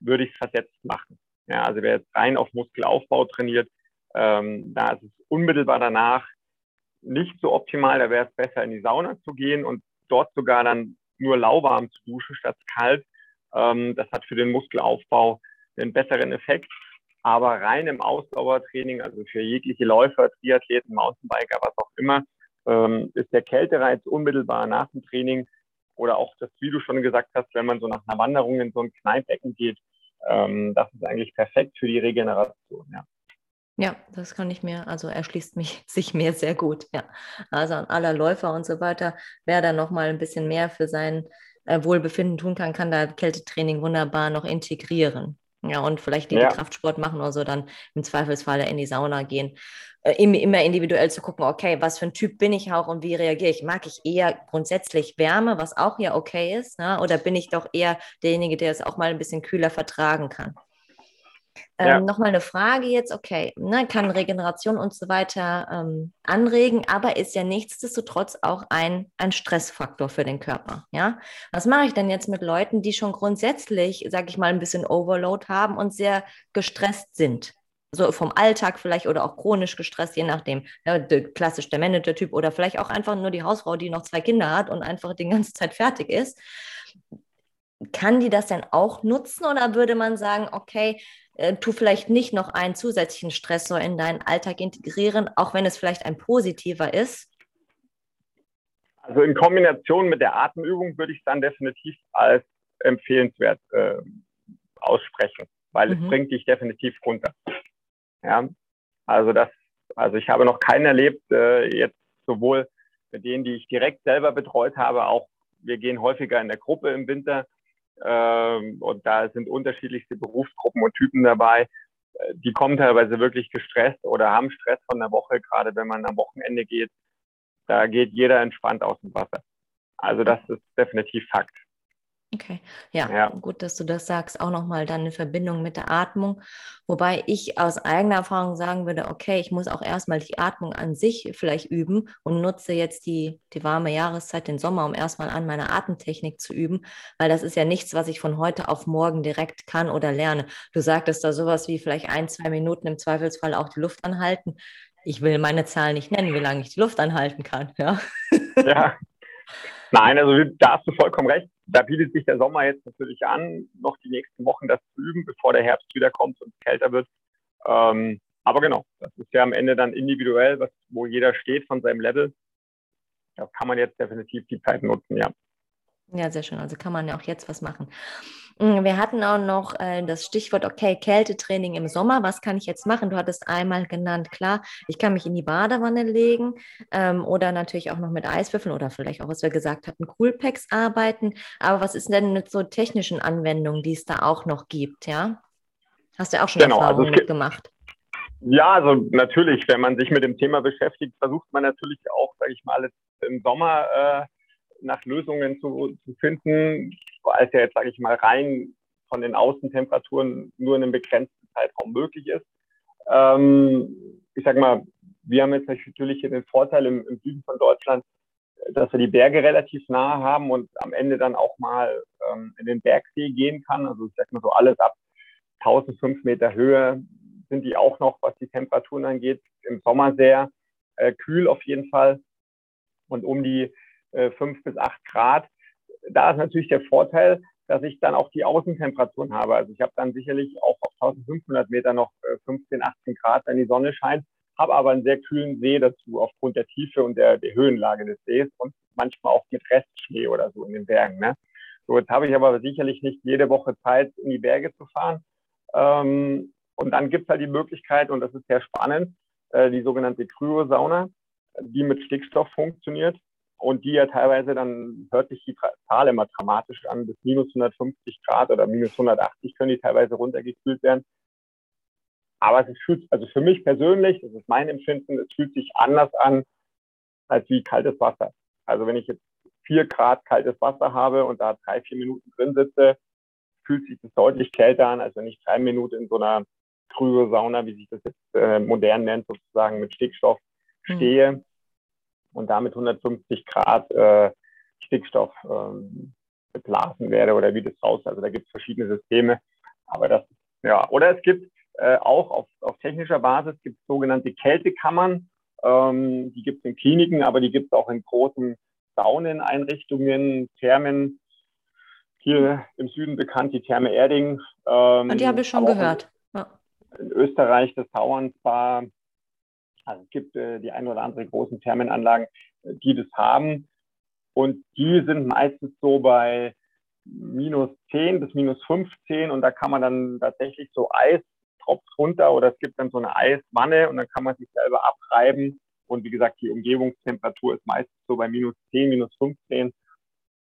würde ich es versetzt machen. Ja, also wer jetzt rein auf Muskelaufbau trainiert, ähm, da ist es unmittelbar danach nicht so optimal. Da wäre es besser, in die Sauna zu gehen und dort sogar dann nur lauwarm zu duschen statt kalt. Ähm, das hat für den Muskelaufbau einen besseren Effekt. Aber rein im Ausdauertraining, also für jegliche Läufer, Triathleten, Mountainbiker, was auch immer, ähm, ist der Kältereiz unmittelbar nach dem Training oder auch das, wie du schon gesagt hast, wenn man so nach einer Wanderung in so ein Kneipecken geht, ähm, das ist eigentlich perfekt für die Regeneration. Ja. Ja, das kann ich mir, also erschließt mich [LAUGHS] sich mir sehr gut. Ja, also an aller Läufer und so weiter, wer da noch mal ein bisschen mehr für sein äh, Wohlbefinden tun kann, kann da Kältetraining wunderbar noch integrieren. Ja, und vielleicht die, die Kraftsport machen oder so, dann im Zweifelsfall in die Sauna gehen. Äh, immer individuell zu gucken, okay, was für ein Typ bin ich auch und wie reagiere ich? Mag ich eher grundsätzlich Wärme, was auch ja okay ist, ne? oder bin ich doch eher derjenige, der es auch mal ein bisschen kühler vertragen kann? Ähm, ja. Nochmal eine Frage jetzt, okay, ne, kann Regeneration und so weiter ähm, anregen, aber ist ja nichtsdestotrotz auch ein, ein Stressfaktor für den Körper. Ja? Was mache ich denn jetzt mit Leuten, die schon grundsätzlich, sage ich mal, ein bisschen Overload haben und sehr gestresst sind? So vom Alltag vielleicht oder auch chronisch gestresst, je nachdem. Ja, der, klassisch der Manager-Typ oder vielleicht auch einfach nur die Hausfrau, die noch zwei Kinder hat und einfach die ganze Zeit fertig ist kann die das denn auch nutzen oder würde man sagen, okay, äh, tu vielleicht nicht noch einen zusätzlichen Stressor in deinen Alltag integrieren, auch wenn es vielleicht ein positiver ist? Also in Kombination mit der Atemübung würde ich es dann definitiv als empfehlenswert äh, aussprechen, weil mhm. es bringt dich definitiv runter. Ja, also das, also ich habe noch keinen erlebt, äh, jetzt sowohl mit denen, die ich direkt selber betreut habe, auch wir gehen häufiger in der Gruppe im Winter ähm, und da sind unterschiedlichste Berufsgruppen und Typen dabei. Äh, die kommen teilweise wirklich gestresst oder haben Stress von der Woche, gerade wenn man am Wochenende geht. Da geht jeder entspannt aus dem Wasser. Also das ist definitiv Fakt. Okay, ja, ja, gut, dass du das sagst. Auch nochmal dann eine Verbindung mit der Atmung. Wobei ich aus eigener Erfahrung sagen würde, okay, ich muss auch erstmal die Atmung an sich vielleicht üben und nutze jetzt die, die warme Jahreszeit, den Sommer, um erstmal an meiner Atemtechnik zu üben, weil das ist ja nichts, was ich von heute auf morgen direkt kann oder lerne. Du sagtest da sowas wie vielleicht ein, zwei Minuten im Zweifelsfall auch die Luft anhalten. Ich will meine Zahl nicht nennen, wie lange ich die Luft anhalten kann. Ja. ja. Nein, also da hast du vollkommen recht. Da bietet sich der Sommer jetzt natürlich an, noch die nächsten Wochen das zu üben, bevor der Herbst wiederkommt und es kälter wird. Ähm, aber genau, das ist ja am Ende dann individuell, was, wo jeder steht von seinem Level. Da kann man jetzt definitiv die Zeit nutzen, ja. Ja, sehr schön. Also kann man ja auch jetzt was machen. Mm, wir hatten auch noch äh, das Stichwort, okay, Kältetraining im Sommer. Was kann ich jetzt machen? Du hattest einmal genannt, klar, ich kann mich in die Badewanne legen ähm, oder natürlich auch noch mit Eiswürfeln oder vielleicht auch, was wir gesagt hatten, Coolpacks arbeiten. Aber was ist denn mit so technischen Anwendungen, die es da auch noch gibt, ja? Hast du auch schon genau, Erfahrungen also mitgemacht? Ja, also natürlich, wenn man sich mit dem Thema beschäftigt, versucht man natürlich auch, sage ich mal, im Sommer äh, nach Lösungen zu, zu finden, weil es ja jetzt, sage ich mal, rein von den Außentemperaturen nur in einem begrenzten Zeitraum möglich ist. Ähm, ich sage mal, wir haben jetzt natürlich hier den Vorteil im, im, Süden von Deutschland, dass wir die Berge relativ nah haben und am Ende dann auch mal ähm, in den Bergsee gehen kann. Also ich sage mal so alles ab 1005 Meter Höhe sind die auch noch, was die Temperaturen angeht, im Sommer sehr äh, kühl auf jeden Fall und um die äh, 5 bis 8 Grad. Da ist natürlich der Vorteil, dass ich dann auch die Außentemperaturen habe. Also ich habe dann sicherlich auch auf 1500 Meter noch 15, äh, 18 Grad, wenn die Sonne scheint habe aber einen sehr kühlen See dazu, aufgrund der Tiefe und der, der Höhenlage des Sees und manchmal auch mit Restschnee oder so in den Bergen. Ne? So, jetzt habe ich aber sicherlich nicht jede Woche Zeit, in die Berge zu fahren. Ähm, und dann gibt es halt die Möglichkeit, und das ist sehr spannend, äh, die sogenannte Kryosauna, die mit Stickstoff funktioniert und die ja teilweise dann hört sich die Zahl immer dramatisch an, bis minus 150 Grad oder minus 180 können die teilweise runtergekühlt werden. Aber es fühlt, also für mich persönlich, das ist mein Empfinden, es fühlt sich anders an als wie kaltes Wasser. Also wenn ich jetzt vier Grad kaltes Wasser habe und da drei, vier Minuten drin sitze, fühlt sich das deutlich kälter an, als wenn ich drei Minuten in so einer Kryosauna, wie sich das jetzt äh, modern nennt, sozusagen mit Stickstoff mhm. stehe mhm. Und damit 150 Grad äh, Stickstoff ähm, beblasen werde oder wie das raus. Also da gibt es verschiedene Systeme. Aber das, ja, oder es gibt äh, auch auf, auf technischer Basis gibt sogenannte Kältekammern. Ähm, die gibt es in Kliniken, aber die gibt es auch in großen Sauneneinrichtungen, Thermen. Hier im Süden bekannt die Therme Erding. Ähm, die habe ich schon gehört. Ja. In Österreich das Tauernspa. Also es gibt äh, die ein oder andere großen Thermenanlagen, die das haben. Und die sind meistens so bei minus 10 bis minus 15 und da kann man dann tatsächlich so Eis tropft runter oder es gibt dann so eine Eiswanne und dann kann man sich selber abreiben. Und wie gesagt, die Umgebungstemperatur ist meistens so bei minus 10, minus 15.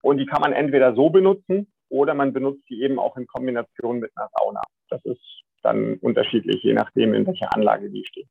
Und die kann man entweder so benutzen oder man benutzt die eben auch in Kombination mit einer Sauna. Das ist dann unterschiedlich, je nachdem, in welcher Anlage die steht.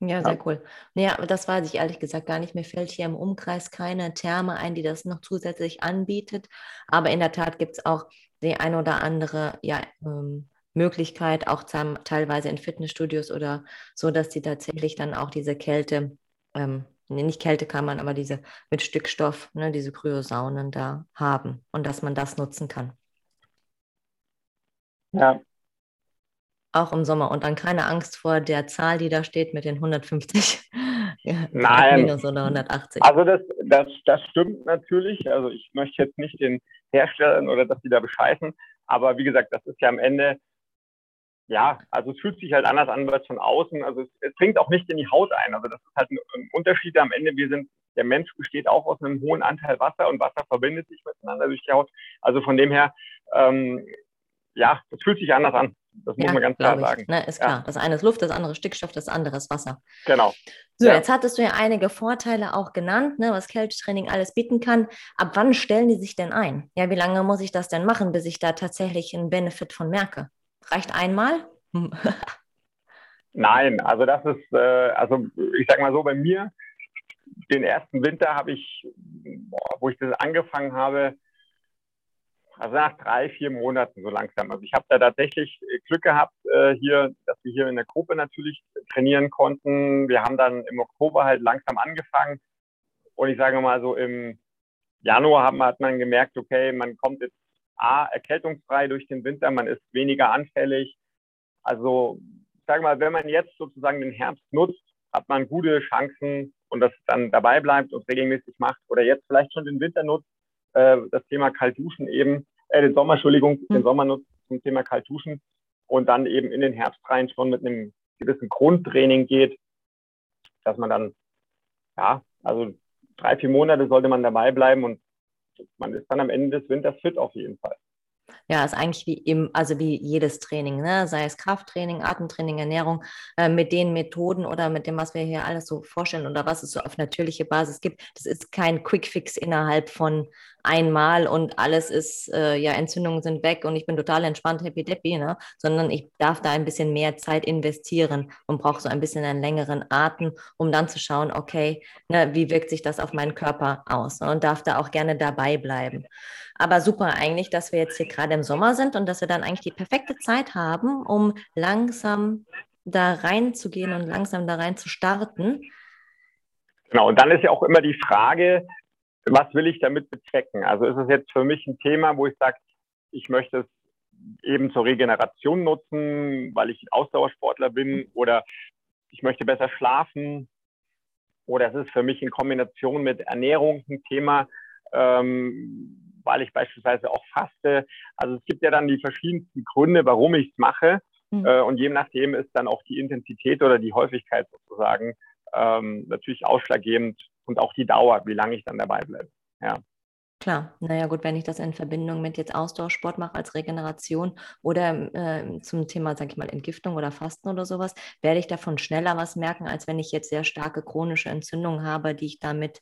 Ja, sehr cool. Ja, das weiß ich ehrlich gesagt gar nicht. Mir fällt hier im Umkreis keine Therme ein, die das noch zusätzlich anbietet. Aber in der Tat gibt es auch die ein oder andere ja, ähm, Möglichkeit, auch teilweise in Fitnessstudios oder so, dass die tatsächlich dann auch diese Kälte, ähm, nicht Kältekammern, aber diese mit Stückstoff, ne, diese Kryosaunen da haben und dass man das nutzen kann. Ja. Auch im Sommer und dann keine Angst vor der Zahl, die da steht mit den 150. [LAUGHS] Nein. Minus oder 180. Also das, das, das stimmt natürlich. Also ich möchte jetzt nicht den Herstellern oder dass die da bescheißen. Aber wie gesagt, das ist ja am Ende ja, also es fühlt sich halt anders an als von außen. Also es, es dringt auch nicht in die Haut ein. Also das ist halt ein, ein, Unterschied am Ende. Wir sind, der Mensch besteht auch aus einem hohen Anteil Wasser und Wasser verbindet sich miteinander durch die Haut. Also von dem her, ähm, ja, es fühlt sich anders an. Das muss ja, man ganz klar sagen. Ne, ist klar. Ja. Das eine ist Luft, das andere ist Stickstoff, das andere ist Wasser. Genau. So, ja. jetzt hattest du ja einige Vorteile auch genannt, ne, was Kältetraining alles bieten kann. Ab wann stellen die sich denn ein? Ja, wie lange muss ich das denn machen, bis ich da tatsächlich einen Benefit von merke? Reicht einmal? [LAUGHS] Nein, also das ist, äh, also ich sag mal so, bei mir, den ersten Winter habe ich, boah, wo ich das angefangen habe, also nach drei, vier Monaten so langsam. Also ich habe da tatsächlich Glück gehabt äh, hier, dass wir hier in der Gruppe natürlich trainieren konnten. Wir haben dann im Oktober halt langsam angefangen. Und ich sage mal so im Januar hat man, hat man gemerkt, okay, man kommt jetzt A, erkältungsfrei durch den Winter, man ist weniger anfällig. Also, sage mal, wenn man jetzt sozusagen den Herbst nutzt, hat man gute Chancen und das dann dabei bleibt und regelmäßig macht oder jetzt vielleicht schon den Winter nutzt, äh, das Thema Kaltduschen eben, äh, den Sommer, Entschuldigung, mhm. den Sommer nutzt zum Thema Kaltduschen und dann eben in den Herbst rein schon mit einem gewissen Grundtraining geht, dass man dann, ja, also drei, vier Monate sollte man dabei bleiben und man ist dann am Ende des Winters fit auf jeden Fall. Ja, ist eigentlich wie im, also wie jedes Training, ne? sei es Krafttraining, Atemtraining, Ernährung, äh, mit den Methoden oder mit dem, was wir hier alles so vorstellen oder was es so auf natürliche Basis gibt. Das ist kein Quickfix innerhalb von einmal und alles ist, äh, ja, Entzündungen sind weg und ich bin total entspannt, happy deppy, ne? sondern ich darf da ein bisschen mehr Zeit investieren und brauche so ein bisschen einen längeren Atem, um dann zu schauen, okay, ne, wie wirkt sich das auf meinen Körper aus ne? und darf da auch gerne dabei bleiben. Aber super eigentlich, dass wir jetzt hier gerade im Sommer sind und dass wir dann eigentlich die perfekte Zeit haben, um langsam da reinzugehen und langsam da rein zu starten. Genau, und dann ist ja auch immer die Frage, was will ich damit bezwecken? Also ist es jetzt für mich ein Thema, wo ich sage, ich möchte es eben zur Regeneration nutzen, weil ich Ausdauersportler bin oder ich möchte besser schlafen oder es ist für mich in Kombination mit Ernährung ein Thema, ähm, weil ich beispielsweise auch faste. Also es gibt ja dann die verschiedensten Gründe, warum ich es mache. Mhm. Äh, und je nachdem ist dann auch die Intensität oder die Häufigkeit sozusagen ähm, natürlich ausschlaggebend und auch die Dauer, wie lange ich dann dabei bleibe. Ja. Klar, naja gut, wenn ich das in Verbindung mit jetzt Ausdauersport mache als Regeneration oder äh, zum Thema, sag ich mal, Entgiftung oder Fasten oder sowas, werde ich davon schneller was merken, als wenn ich jetzt sehr starke chronische Entzündungen habe, die ich damit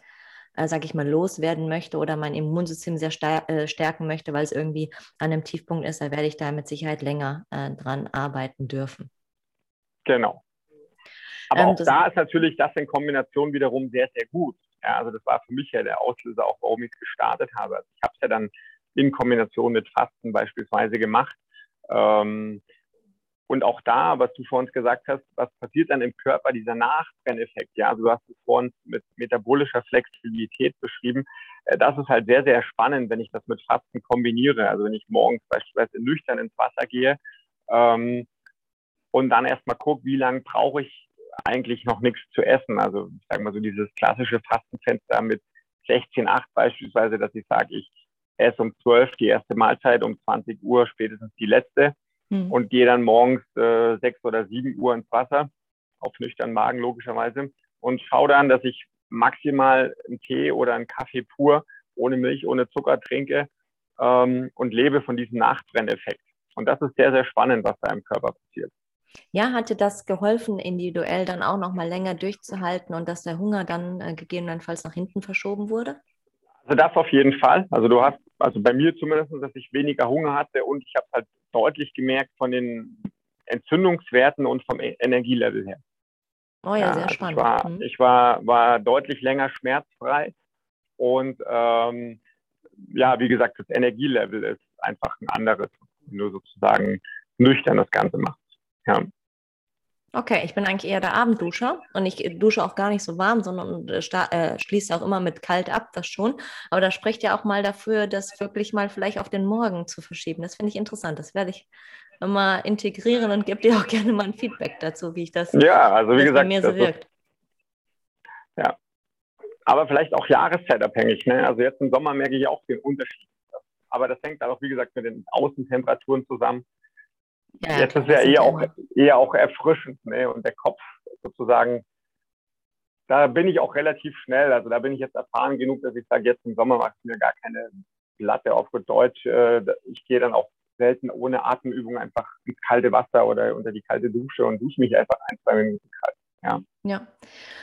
äh, sage ich mal, loswerden möchte oder mein Immunsystem sehr äh, stärken möchte, weil es irgendwie an einem Tiefpunkt ist, da werde ich da mit Sicherheit länger äh, dran arbeiten dürfen. Genau. Aber ähm, auch da ist natürlich das in Kombination wiederum sehr, sehr gut. Ja, also das war für mich ja der Auslöser auch, warum ich es gestartet habe. Also ich habe es ja dann in Kombination mit Fasten beispielsweise gemacht. Ähm, und auch da, was du vorhin gesagt hast, was passiert dann im Körper, dieser Nachbrenneffekt, ja, also du hast es vorhin mit metabolischer Flexibilität beschrieben. Äh, das ist halt sehr, sehr spannend, wenn ich das mit Fasten kombiniere. Also wenn ich morgens beispielsweise nüchtern ins Wasser gehe ähm, und dann erstmal gucke, wie lange brauche ich eigentlich noch nichts zu essen. Also ich sage mal so dieses klassische Fastenfenster mit 16, 8 beispielsweise, dass ich sage, ich esse um 12 die erste Mahlzeit, um 20 Uhr spätestens die letzte hm. und gehe dann morgens äh, sechs oder sieben Uhr ins Wasser, auf nüchternen Magen logischerweise, und schaue dann, dass ich maximal einen Tee oder einen Kaffee pur, ohne Milch, ohne Zucker trinke ähm, und lebe von diesem Nachbrenneffekt. Und das ist sehr, sehr spannend, was da im Körper passiert. Ja, hat dir das geholfen, individuell dann auch noch mal länger durchzuhalten und dass der Hunger dann äh, gegebenenfalls nach hinten verschoben wurde? Also das auf jeden Fall. Also du hast, also bei mir zumindest, dass ich weniger Hunger hatte und ich habe halt deutlich gemerkt von den Entzündungswerten und vom e-, Energielevel her. Oh ja, ja sehr also spannend. Ich, war, mhm. ich war, war deutlich länger schmerzfrei und ähm, ja, wie gesagt, das Energielevel ist einfach ein anderes, wenn du sozusagen nüchtern das Ganze machst. Ja. Okay, ich bin eigentlich eher der Abendduscher und ich dusche auch gar nicht so warm, sondern äh, äh, schließe auch immer mit kalt ab, das schon. Aber da spricht ja auch mal dafür, das wirklich mal vielleicht auf den Morgen zu verschieben. Das finde ich interessant. Das werde ich mal integrieren und gebe dir auch [LAUGHS] gerne mal ein Feedback dazu, wie ich das, ja, also wie gesagt, bei mir so wirkt. Ist, ja, aber vielleicht auch jahreszeitabhängig. Ne? Also jetzt im Sommer merke ich auch den Unterschied. Aber das hängt dann auch, wie gesagt, mit den Außentemperaturen zusammen. Ja, jetzt ist ja eher auch, eher auch erfrischend, ne? Und der Kopf sozusagen, da bin ich auch relativ schnell. Also da bin ich jetzt erfahren genug, dass ich sage, jetzt im Sommer mache ich mir gar keine Latte auf gut Deutsch. Äh, ich gehe dann auch selten ohne Atemübung einfach ins kalte Wasser oder unter die kalte Dusche und dusche mich einfach ein, zwei Minuten kalt. Ja. ja.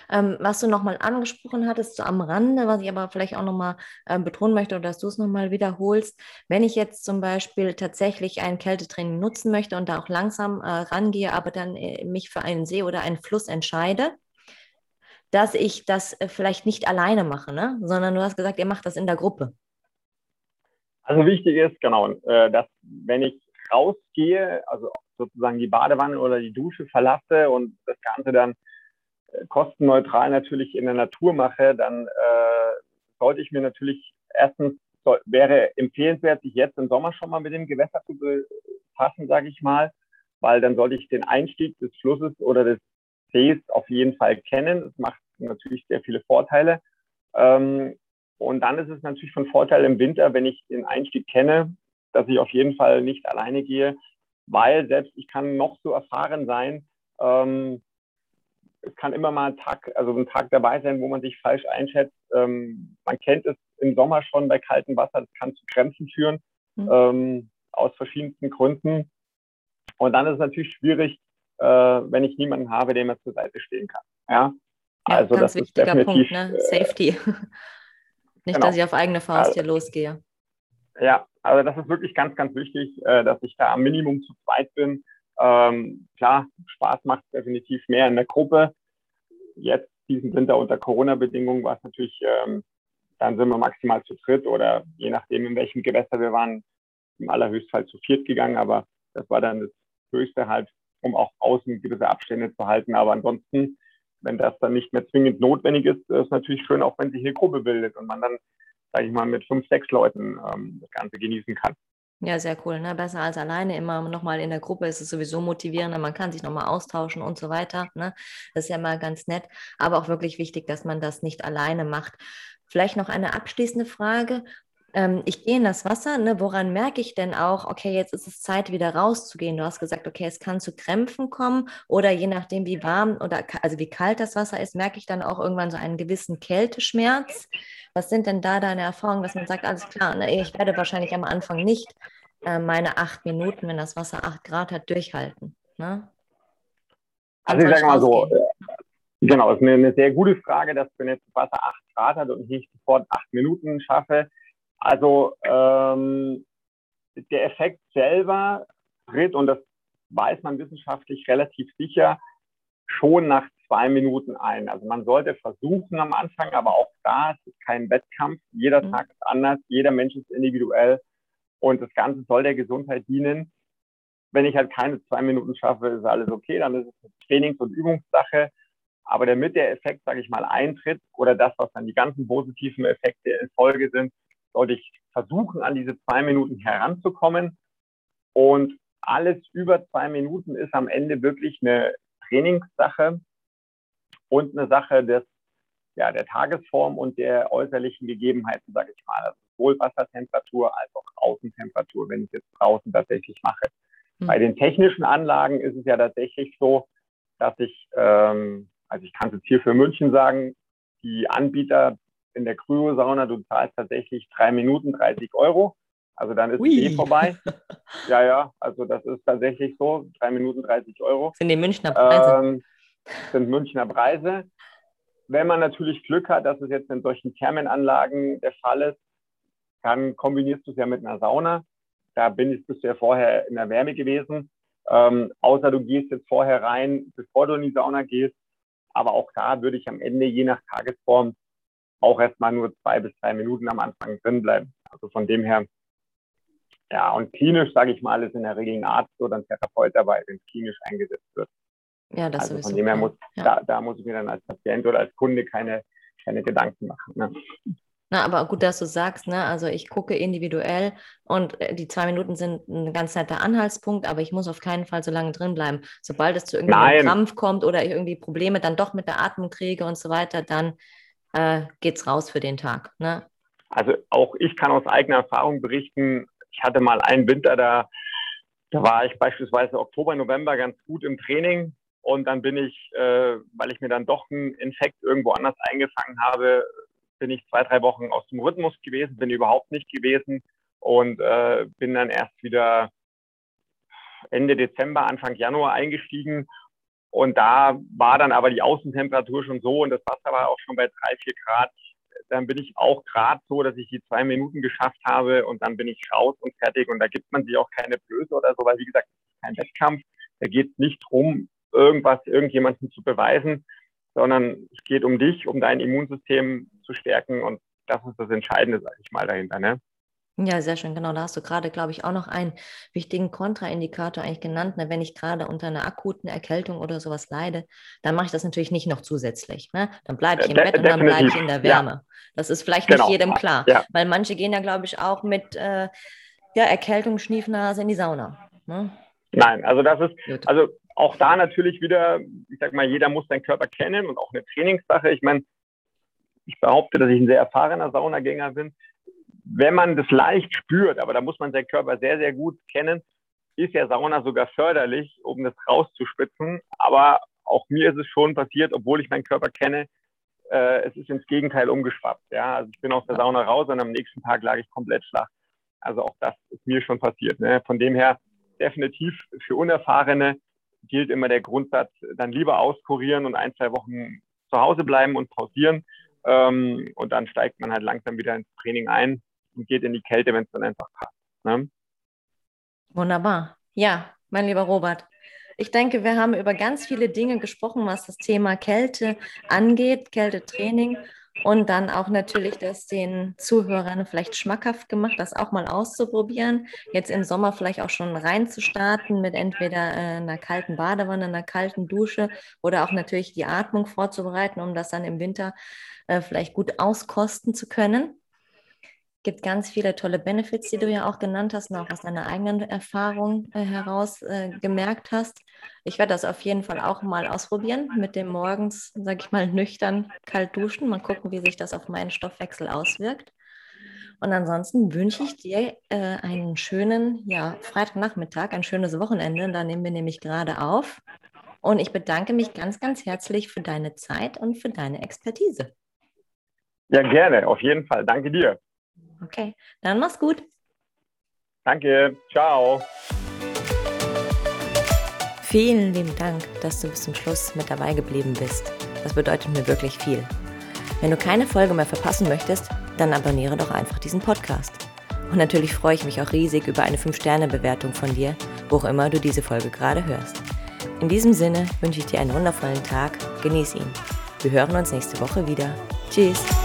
Ähm, was du nochmal angesprochen hattest, so am Rande, was ich aber vielleicht auch nochmal äh, betonen möchte oder dass du es nochmal wiederholst, wenn ich jetzt zum Beispiel tatsächlich ein Kältetraining nutzen möchte und da auch langsam äh, rangehe, aber dann äh, mich für einen See oder einen Fluss entscheide, dass ich das äh, vielleicht nicht alleine mache, ne? sondern du hast gesagt, ihr macht das in der Gruppe. Also wichtig ist, genau, äh, dass wenn ich rausgehe, also sozusagen die Badewanne oder die Dusche verlasse und das Ganze dann äh, kostenneutral natürlich in der Natur mache, dann äh, sollte ich mir natürlich erstens soll, wäre empfehlenswert, sich jetzt im Sommer schon mal mit dem Gewässer zu befassen, sage ich mal, weil dann sollte ich den Einstieg des Flusses oder des Sees auf jeden Fall kennen. Das macht natürlich sehr viele Vorteile. Ähm, und dann ist es natürlich von Vorteil im Winter, wenn ich den Einstieg kenne, dass ich auf jeden Fall nicht alleine gehe, weil selbst ich kann noch so erfahren sein, ähm, es kann immer mal ein Tag, also ein Tag dabei sein, wo man sich falsch einschätzt. Ähm, man kennt es im Sommer schon bei kaltem Wasser, das kann zu Krämpfen führen. Mhm. Ähm, aus verschiedensten Gründen. Und dann ist es natürlich schwierig, äh, wenn ich niemanden habe, dem er zur Seite stehen kann. Ja, ja also ganz das wichtiger ist Punkt, ne? Safety. [LAUGHS] Nicht, genau. dass ich auf eigene Faust also, hier losgehe. Ja, also das ist wirklich ganz, ganz wichtig, äh, dass ich da am Minimum zu zweit bin. Ähm, klar, Spaß macht definitiv mehr in der Gruppe. Jetzt diesen Winter unter Corona-Bedingungen war es natürlich, ähm, dann sind wir maximal zu dritt oder je nachdem, in welchem Gewässer wir waren, im allerhöchstfall zu viert gegangen. Aber das war dann das Höchste halt, um auch außen gewisse Abstände zu halten. Aber ansonsten, wenn das dann nicht mehr zwingend notwendig ist, ist es natürlich schön, auch wenn sich eine Gruppe bildet und man dann, sage ich mal, mit fünf, sechs Leuten ähm, das Ganze genießen kann. Ja, sehr cool. Ne? Besser als alleine. Immer nochmal in der Gruppe ist es sowieso motivierender. Man kann sich nochmal austauschen und so weiter. Ne? Das ist ja mal ganz nett. Aber auch wirklich wichtig, dass man das nicht alleine macht. Vielleicht noch eine abschließende Frage ähm, ich gehe in das Wasser, ne, woran merke ich denn auch, okay, jetzt ist es Zeit, wieder rauszugehen? Du hast gesagt, okay, es kann zu Krämpfen kommen oder je nachdem, wie warm oder also wie kalt das Wasser ist, merke ich dann auch irgendwann so einen gewissen Kälteschmerz. Was sind denn da deine Erfahrungen, dass man sagt, alles klar, ne, ich werde wahrscheinlich am Anfang nicht äh, meine acht Minuten, wenn das Wasser acht Grad hat, durchhalten? Ne? Also ich sage mal so, äh, genau, das ist eine, eine, sehr gute Frage, dass wenn jetzt das Wasser acht Grad hat und ich nicht sofort acht Minuten schaffe, also ähm, der Effekt selber tritt, und das weiß man wissenschaftlich relativ sicher, schon nach zwei Minuten ein. Also man sollte versuchen am Anfang, aber auch da ist es kein Wettkampf. Jeder mhm. Tag ist anders, jeder Mensch ist individuell und das Ganze soll der Gesundheit dienen. Wenn ich halt keine zwei Minuten schaffe, ist alles okay, dann ist es eine Trainings- und Übungssache. Aber damit der Effekt, sage ich mal, eintritt oder das, was dann die ganzen positiven Effekte in Folge sind, sollte ich versuchen, an diese zwei Minuten heranzukommen. Und alles über zwei Minuten ist am Ende wirklich eine Trainingssache und eine Sache des, ja, der Tagesform und der äußerlichen Gegebenheiten, sage ich mal. Also sowohl Wassertemperatur als auch Außentemperatur, wenn ich es jetzt draußen tatsächlich mache. Mhm. Bei den technischen Anlagen ist es ja tatsächlich so, dass ich, ähm, also ich kann es jetzt hier für München sagen, die Anbieter in der Kryosauna, du zahlst tatsächlich drei Minuten 30 Euro. Also dann ist Ui. es eh vorbei. [LAUGHS] Ja, ja, also das ist tatsächlich so, drei Minuten 30 Euro. Sind die Münchner Preise? Ähm, sind Münchner Preise. Wenn man natürlich Glück hat, dass es jetzt in solchen Thermenanlagen der Fall ist, dann kombinierst du es ja mit einer Sauna. Da bin ich, bist du ja vorher in der Wärme gewesen. Ähm, außer du gehst jetzt vorher rein, bevor du in die Sauna gehst. Aber auch da würde ich am Ende, je nach Tagesform, auch erstmal nur zwei bis drei Minuten am Anfang drin bleiben. Also von dem her, ja, und klinisch, sage ich mal, ist in der Regel ein Arzt oder ein Therapeut dabei, wenn es klinisch eingesetzt wird. Ja, das also von dem her muss, ja. da, da muss ich mir dann als Patient oder als Kunde keine, keine Gedanken machen. Ne? Na, aber gut, dass du sagst, ne? Also ich gucke individuell und äh, die zwei Minuten sind ein ganz netter Anhaltspunkt, aber ich muss auf keinen Fall so lange drin bleiben. Sobald es zu irgendeinem Krampf kommt oder ich irgendwie Probleme dann doch mit der Atmung kriege und so weiter, dann äh, geht's raus für den Tag. Ne? Also auch ich kann aus eigener Erfahrung berichten, ich hatte mal einen Winter, da, da war ich beispielsweise Oktober, November ganz gut im Training und dann bin ich, äh, weil ich mir dann doch einen Infekt irgendwo anders eingefangen habe, bin ich zwei, drei Wochen aus dem Rhythmus gewesen, bin überhaupt nicht gewesen und äh, bin dann erst wieder Ende Dezember, Anfang Januar eingestiegen und da war dann aber die Außentemperatur schon so und das Wasser war auch schon bei drei, vier Grad. Dann bin ich auch gerade so, dass ich die zwei Minuten geschafft habe und dann bin ich raus und fertig. Und da gibt man sich auch keine Blöße oder so, weil wie gesagt, es ist kein Wettkampf. Da geht es nicht darum, irgendwas irgendjemandem zu beweisen, sondern es geht um dich, um dein Immunsystem zu stärken. Und das ist das Entscheidende, sage ich mal, dahinter. Ne? Ja, sehr schön, genau. Da hast du gerade, glaube ich, auch noch einen wichtigen Kontraindikator eigentlich genannt. Ne? Wenn ich gerade unter einer akuten Erkältung oder sowas leide, dann mache ich das natürlich nicht noch zusätzlich. Ne? Dann bleibe ich im De Bett und dann bleibe ich in der Wärme. Ja. Das ist vielleicht genau. nicht jedem klar, ja. weil manche gehen ja, glaube ich, auch mit äh, ja, Erkältung, Schniefnase in die Sauna. Ne? Nein, also das ist, Gut. also auch da natürlich wieder, ich sag mal, jeder muss seinen Körper kennen und auch eine Trainingssache. Ich meine, ich behaupte, dass ich ein sehr erfahrener Saunagänger bin wenn man das leicht spürt, aber da muss man seinen Körper sehr, sehr gut kennen, ist ja Sauna sogar förderlich, um das rauszuspitzen. Aber auch mir ist es schon passiert, obwohl ich meinen Körper kenne, äh, es ist ins Gegenteil umgeschwappt. Ja? Also ich bin aus der Sauna raus und am nächsten Tag lag ich komplett flach. Also auch das ist mir schon passiert. Ne? Von dem her definitiv für Unerfahrene gilt immer der Grundsatz, dann lieber auskurieren und ein, zwei Wochen zu Hause bleiben und pausieren. Ähm, und dann steigt man halt langsam wieder ins Training ein und geht in die Kälte, wenn es dann einfach passt. Ne? Wunderbar. Ja, mein lieber Robert. Ich denke, wir haben über ganz viele Dinge gesprochen, was das Thema Kälte angeht, Kältetraining und dann auch natürlich das den Zuhörern vielleicht schmackhaft gemacht, das auch mal auszuprobieren. Jetzt im Sommer vielleicht auch schon reinzustarten mit entweder äh, einer kalten Badewanne, einer kalten Dusche oder auch natürlich die Atmung vorzubereiten, um das dann im Winter äh, vielleicht gut auskosten zu können gibt ganz viele tolle Benefits, die du ja auch genannt hast und auch aus deiner eigenen Erfahrung äh, heraus äh, gemerkt hast. Ich werde das auf jeden Fall auch mal ausprobieren mit dem morgens, sage ich mal, nüchtern kalt duschen. Mal gucken, wie sich das auf meinen Stoffwechsel auswirkt. Und ansonsten wünsche ich dir äh, einen schönen ja, Freitagnachmittag, ein schönes Wochenende. Da nehmen wir nämlich gerade auf. Und ich bedanke mich ganz, ganz herzlich für deine Zeit und für deine Expertise. Ja, gerne, auf jeden Fall. Danke dir. Okay, dann mach's gut. Danke, ciao. Vielen lieben Dank, dass du bis zum Schluss mit dabei geblieben bist. Das bedeutet mir wirklich viel. Wenn du keine Folge mehr verpassen möchtest, dann abonniere doch einfach diesen Podcast. Und natürlich freue ich mich auch riesig über eine 5-Sterne-Bewertung von dir, wo auch immer du diese Folge gerade hörst. In diesem Sinne wünsche ich dir einen wundervollen Tag, genieß ihn. Wir hören uns nächste Woche wieder. Tschüss.